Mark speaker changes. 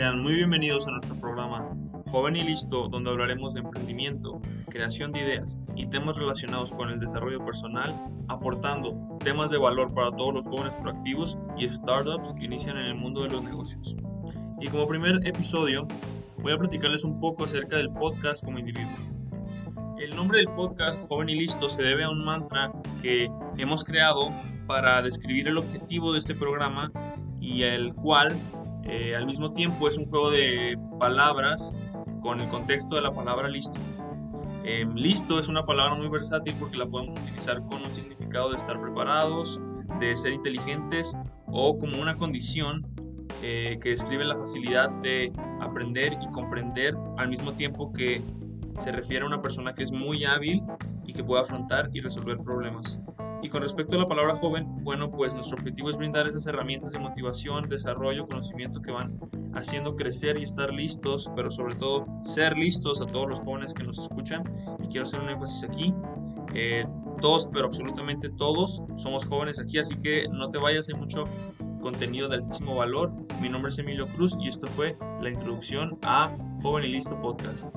Speaker 1: Sean muy bienvenidos a nuestro programa Joven y Listo, donde hablaremos de emprendimiento, creación de ideas y temas relacionados con el desarrollo personal, aportando temas de valor para todos los jóvenes proactivos y startups que inician en el mundo de los negocios. Y como primer episodio, voy a platicarles un poco acerca del podcast como individuo. El nombre del podcast Joven y Listo se debe a un mantra que hemos creado para describir el objetivo de este programa y el cual eh, al mismo tiempo es un juego de palabras con el contexto de la palabra listo. Em, listo es una palabra muy versátil porque la podemos utilizar con un significado de estar preparados, de ser inteligentes o como una condición eh, que describe la facilidad de aprender y comprender al mismo tiempo que se refiere a una persona que es muy hábil y que puede afrontar y resolver problemas. Y con respecto a la palabra joven, bueno, pues nuestro objetivo es brindar esas herramientas de motivación, desarrollo, conocimiento que van haciendo crecer y estar listos, pero sobre todo ser listos a todos los jóvenes que nos escuchan. Y quiero hacer un énfasis aquí. Eh, todos, pero absolutamente todos, somos jóvenes aquí, así que no te vayas, hay mucho contenido de altísimo valor. Mi nombre es Emilio Cruz y esto fue la introducción a Joven y Listo Podcast.